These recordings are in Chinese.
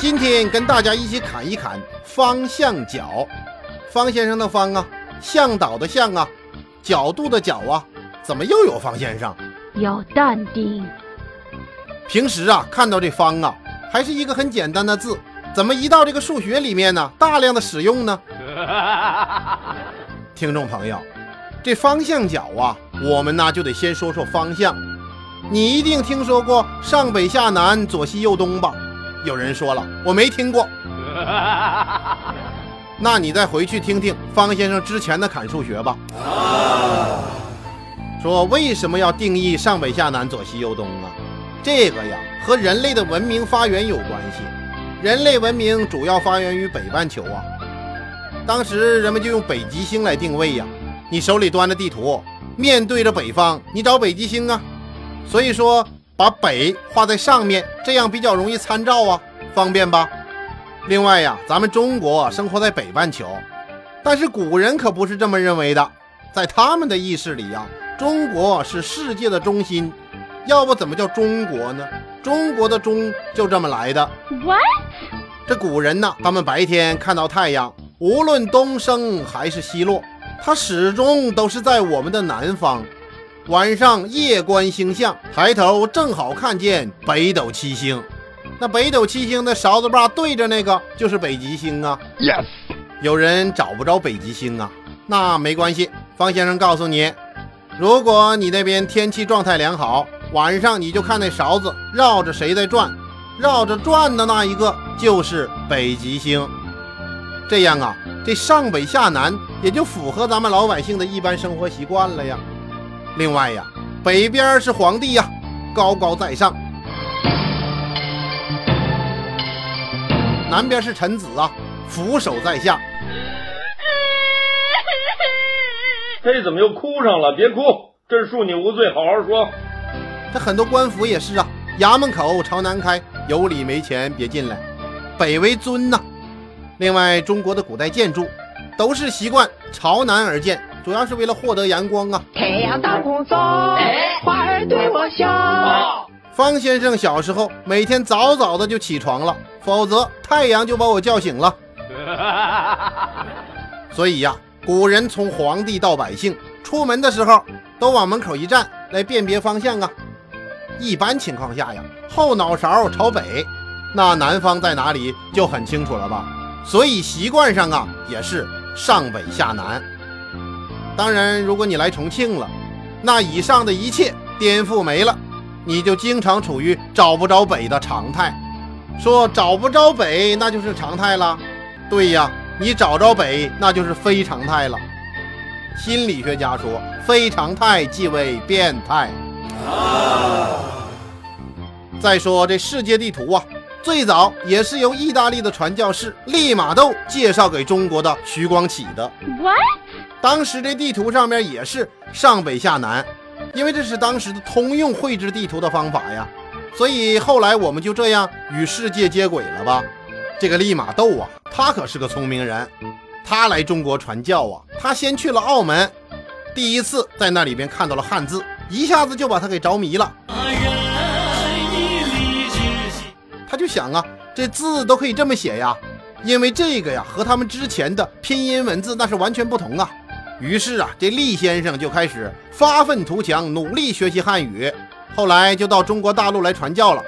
今天跟大家一起侃一侃方向角。方先生的方啊，向导的向啊，角度的角啊，怎么又有方先生？要淡定。平时啊，看到这方啊，还是一个很简单的字，怎么一到这个数学里面呢，大量的使用呢？听众朋友，这方向角啊，我们呢就得先说说方向。你一定听说过上北下南、左西右东吧？有人说了，我没听过。那你再回去听听方先生之前的砍数学吧。说为什么要定义上北下南、左西右东啊？这个呀，和人类的文明发源有关系。人类文明主要发源于北半球啊。当时人们就用北极星来定位呀。你手里端着地图，面对着北方，你找北极星啊。所以说，把北画在上面，这样比较容易参照啊，方便吧？另外呀，咱们中国生活在北半球，但是古人可不是这么认为的。在他们的意识里呀，中国是世界的中心，要不怎么叫中国呢？中国的中就这么来的。What？这古人呢，他们白天看到太阳，无论东升还是西落，它始终都是在我们的南方。晚上夜观星象，抬头正好看见北斗七星。那北斗七星的勺子把对着那个就是北极星啊。Yes。有人找不着北极星啊，那没关系，方先生告诉你，如果你那边天气状态良好，晚上你就看那勺子绕着谁在转，绕着转的那一个就是北极星。这样啊，这上北下南也就符合咱们老百姓的一般生活习惯了呀。另外呀，北边是皇帝呀，高高在上；南边是臣子啊，俯首在下。嘿，怎么又哭上了？别哭，朕恕你无罪，好好说。这很多官府也是啊，衙门口朝南开，有理没钱别进来，北为尊呐。另外，中国的古代建筑都是习惯朝南而建。主要是为了获得阳光啊！太阳当空照，花儿对我笑。方先生小时候每天早早的就起床了，否则太阳就把我叫醒了。所以呀，古人从皇帝到百姓出门的时候，都往门口一站来辨别方向啊。一般情况下呀，后脑勺朝北，那南方在哪里就很清楚了吧？所以习惯上啊，也是上北下南。当然，如果你来重庆了，那以上的一切颠覆没了，你就经常处于找不着北的常态。说找不着北，那就是常态了。对呀，你找着北，那就是非常态了。心理学家说，非常态即为变态。再说这世界地图啊，最早也是由意大利的传教士利玛窦介绍给中国的徐光启的。What？当时这地图上面也是上北下南，因为这是当时的通用绘制地图的方法呀，所以后来我们就这样与世界接轨了吧。这个利玛窦啊，他可是个聪明人，他来中国传教啊，他先去了澳门，第一次在那里边看到了汉字，一下子就把他给着迷了。他就想啊，这字都可以这么写呀，因为这个呀和他们之前的拼音文字那是完全不同啊。于是啊，这厉先生就开始发愤图强，努力学习汉语。后来就到中国大陆来传教了。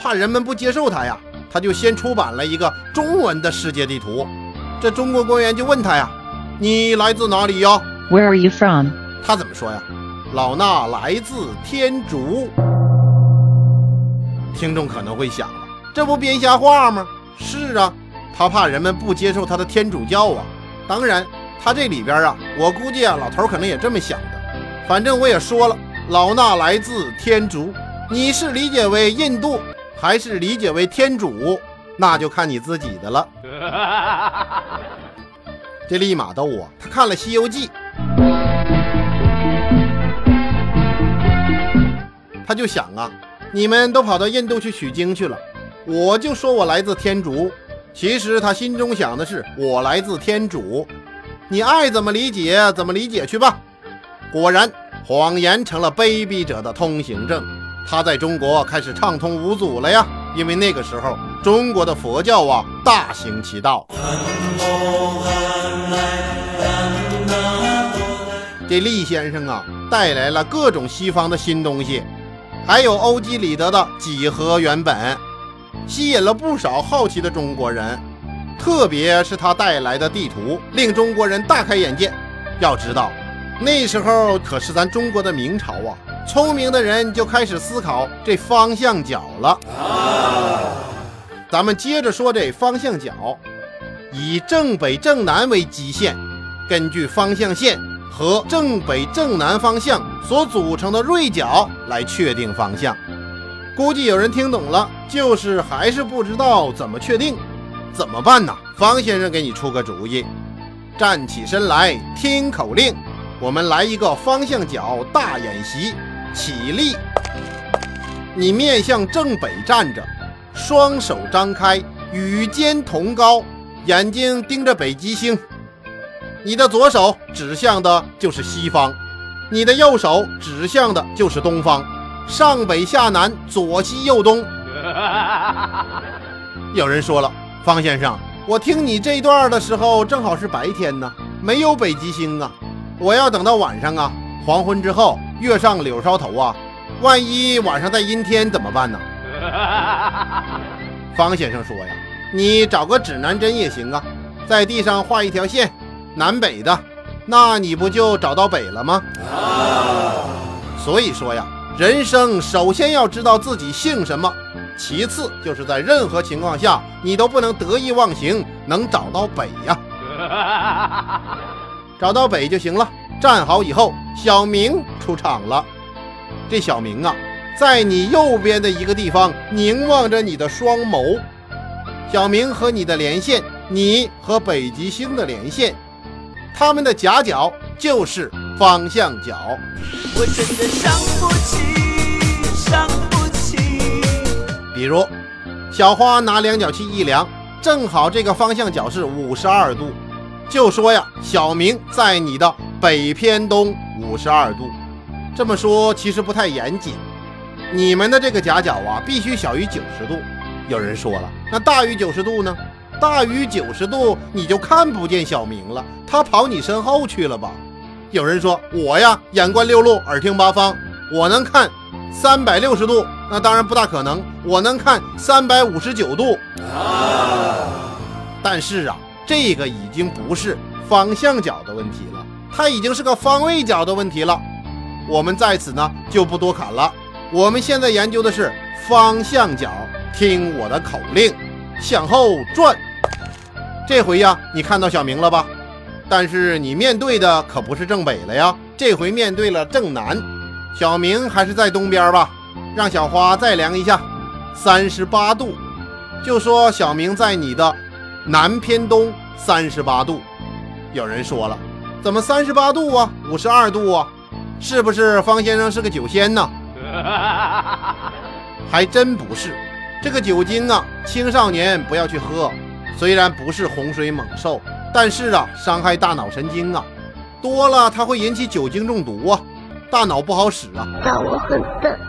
怕人们不接受他呀，他就先出版了一个中文的世界地图。这中国官员就问他呀：“你来自哪里呀？”“Where are you from？” 他怎么说呀？“老衲来自天竺。”听众可能会想了，这不编瞎话吗？是啊，他怕人们不接受他的天主教啊。当然。他这里边啊，我估计啊，老头可能也这么想的。反正我也说了，老衲来自天竺，你是理解为印度，还是理解为天主，那就看你自己的了。这立马逗我，他看了《西游记》，他就想啊，你们都跑到印度去取经去了，我就说我来自天竺，其实他心中想的是我来自天主。你爱怎么理解怎么理解去吧。果然，谎言成了卑鄙者的通行证。他在中国开始畅通无阻了呀。因为那个时候中国的佛教啊大行其道。这厉先生啊，带来了各种西方的新东西，还有欧几里得的几何原本，吸引了不少好奇的中国人。特别是他带来的地图，令中国人大开眼界。要知道，那时候可是咱中国的明朝啊，聪明的人就开始思考这方向角了。啊咱们接着说这方向角，以正北正南为基线，根据方向线。和正北正南方向所组成的锐角来确定方向。估计有人听懂了，就是还是不知道怎么确定，怎么办呢？方先生给你出个主意：站起身来，听口令，我们来一个方向角大演习。起立，你面向正北站着，双手张开，与肩同高，眼睛盯着北极星。你的左手指向的就是西方，你的右手指向的就是东方，上北下南，左西右东。有人说了，方先生，我听你这段的时候正好是白天呢，没有北极星啊，我要等到晚上啊，黄昏之后，月上柳梢头啊，万一晚上在阴天怎么办呢？方先生说呀，你找个指南针也行啊，在地上画一条线。南北的，那你不就找到北了吗？所以说呀，人生首先要知道自己姓什么，其次就是在任何情况下你都不能得意忘形，能找到北呀。找到北就行了。站好以后，小明出场了。这小明啊，在你右边的一个地方凝望着你的双眸。小明和你的连线，你和北极星的连线。他们的夹角就是方向角。我真的伤不起，伤不起。比如，小花拿量角器一量，正好这个方向角是五十二度。就说呀，小明在你的北偏东五十二度。这么说其实不太严谨，你们的这个夹角啊，必须小于九十度。有人说了，那大于九十度呢？大于九十度，你就看不见小明了，他跑你身后去了吧？有人说我呀，眼观六路，耳听八方，我能看三百六十度，那当然不大可能，我能看三百五十九度。但是啊，这个已经不是方向角的问题了，它已经是个方位角的问题了。我们在此呢就不多侃了，我们现在研究的是方向角，听我的口令，向后转。这回呀，你看到小明了吧？但是你面对的可不是正北了呀，这回面对了正南。小明还是在东边吧？让小花再量一下，三十八度。就说小明在你的南偏东三十八度。有人说了，怎么三十八度啊？五十二度啊？是不是方先生是个酒仙呢？还真不是，这个酒精啊，青少年不要去喝。虽然不是洪水猛兽，但是啊，伤害大脑神经啊，多了它会引起酒精中毒啊，大脑不好使啊。那我很笨。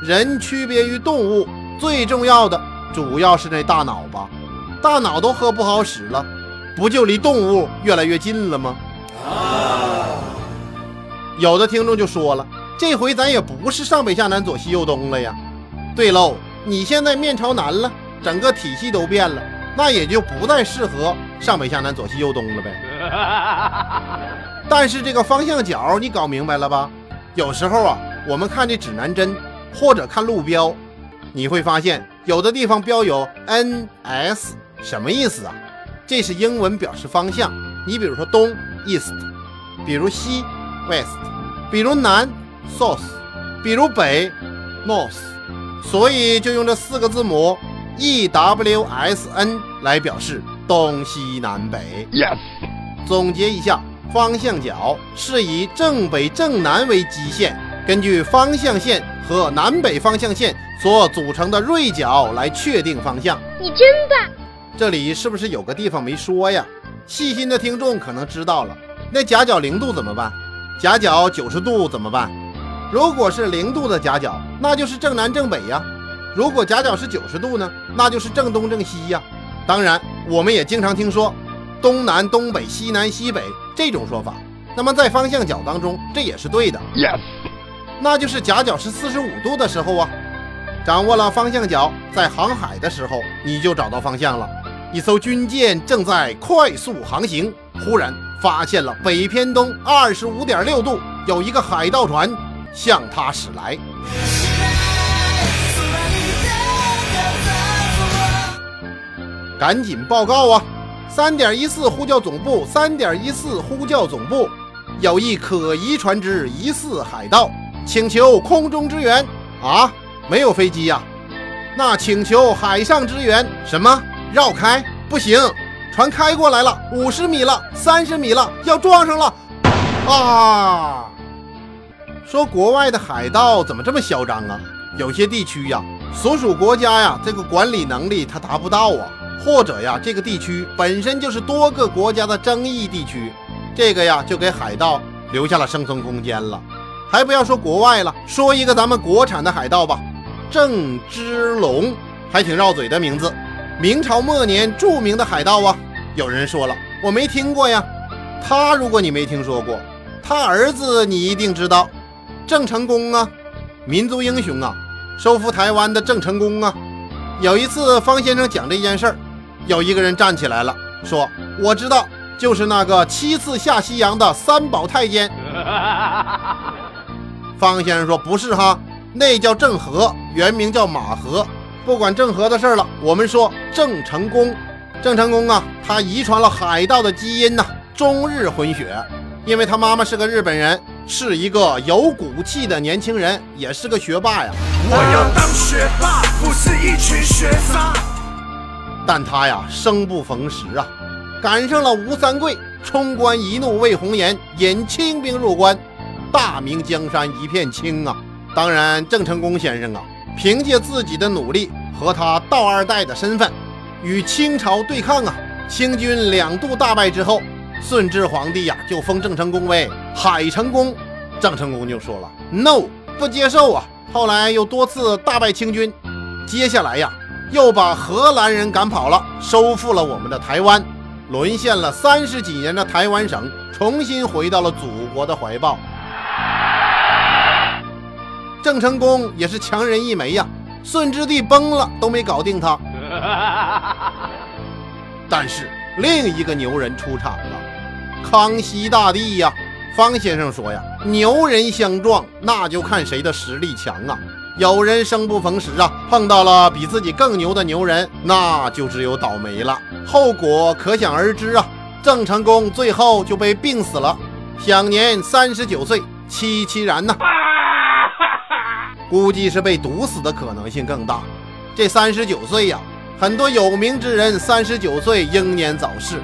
人区别于动物，最重要的主要是那大脑吧？大脑都喝不好使了，不就离动物越来越近了吗？有的听众就说了，这回咱也不是上北下南左西右东了呀。对喽，你现在面朝南了，整个体系都变了。那也就不再适合上北下南左西右东了呗。但是这个方向角你搞明白了吧？有时候啊，我们看这指南针或者看路标，你会发现有的地方标有 N S，什么意思啊？这是英文表示方向。你比如说东 East，比如西 West，比如南 South，比如北 North，所以就用这四个字母。E W S N 来表示东西南北。Yes。总结一下，方向角是以正北正南为基线，根据方向线和南北方向线所组成的锐角来确定方向。你真棒！这里是不是有个地方没说呀？细心的听众可能知道了。那夹角零度怎么办？夹角九十度怎么办？如果是零度的夹角，那就是正南正北呀。如果夹角是九十度呢，那就是正东正西呀。当然，我们也经常听说东南、东北、西南、西北这种说法。那么在方向角当中，这也是对的。Yes，那就是夹角是四十五度的时候啊。掌握了方向角，在航海的时候你就找到方向了。一艘军舰正在快速航行，忽然发现了北偏东二十五点六度有一个海盗船向它驶来。赶紧报告啊！三点一四呼叫总部，三点一四呼叫总部，有一可疑船只疑似海盗，请求空中支援啊！没有飞机呀？那请求海上支援。什么？绕开？不行，船开过来了，五十米了，三十米了，要撞上了！啊！说国外的海盗怎么这么嚣张啊？有些地区呀，所属国家呀，这个管理能力它达不到啊。或者呀，这个地区本身就是多个国家的争议地区，这个呀就给海盗留下了生存空间了。还不要说国外了，说一个咱们国产的海盗吧，郑芝龙，还挺绕嘴的名字。明朝末年著名的海盗啊。有人说了，我没听过呀。他如果你没听说过，他儿子你一定知道，郑成功啊，民族英雄啊，收复台湾的郑成功啊。有一次方先生讲这件事儿。有一个人站起来了，说：“我知道，就是那个七次下西洋的三宝太监。”方先生说：“不是哈，那叫郑和，原名叫马和。不管郑和的事了，我们说郑成功。郑成功啊，他遗传了海盗的基因呐，中日混血。因为他妈妈是个日本人，是一个有骨气的年轻人，也是个学霸呀。我要当学霸，不是一群学渣。”但他呀，生不逢时啊，赶上了吴三桂冲冠一怒为红颜，引清兵入关，大明江山一片青啊！当然，郑成功先生啊，凭借自己的努力和他道二代的身份，与清朝对抗啊，清军两度大败之后，顺治皇帝呀就封郑成功为海成功，郑成功就说了 “no”，不接受啊！后来又多次大败清军，接下来呀。又把荷兰人赶跑了，收复了我们的台湾，沦陷了三十几年的台湾省重新回到了祖国的怀抱。郑成功也是强人一枚呀，顺治帝崩了都没搞定他。但是另一个牛人出场了，康熙大帝呀。方先生说呀，牛人相撞，那就看谁的实力强啊。有人生不逢时啊，碰到了比自己更牛的牛人，那就只有倒霉了，后果可想而知啊。郑成功最后就被病死了，享年三十九岁，凄凄然呐。估计是被毒死的可能性更大。这三十九岁呀，很多有名之人三十九岁英年早逝。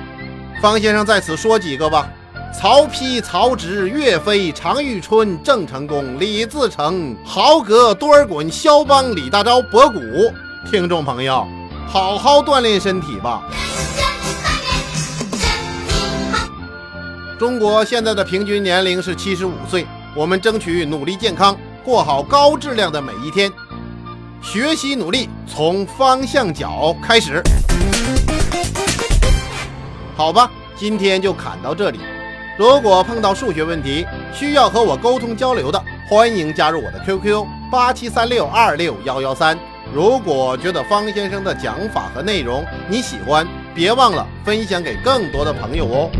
方先生在此说几个吧。曹丕、曹植、岳飞、常遇春、郑成功、李自成、豪格、多尔衮、肖邦、李大钊、博古。听众朋友，好好锻炼身体吧。中国现在的平均年龄是七十五岁，我们争取努力健康，过好高质量的每一天。学习努力，从方向角开始。好吧，今天就侃到这里。如果碰到数学问题需要和我沟通交流的，欢迎加入我的 QQ 八七三六二六幺幺三。如果觉得方先生的讲法和内容你喜欢，别忘了分享给更多的朋友哦。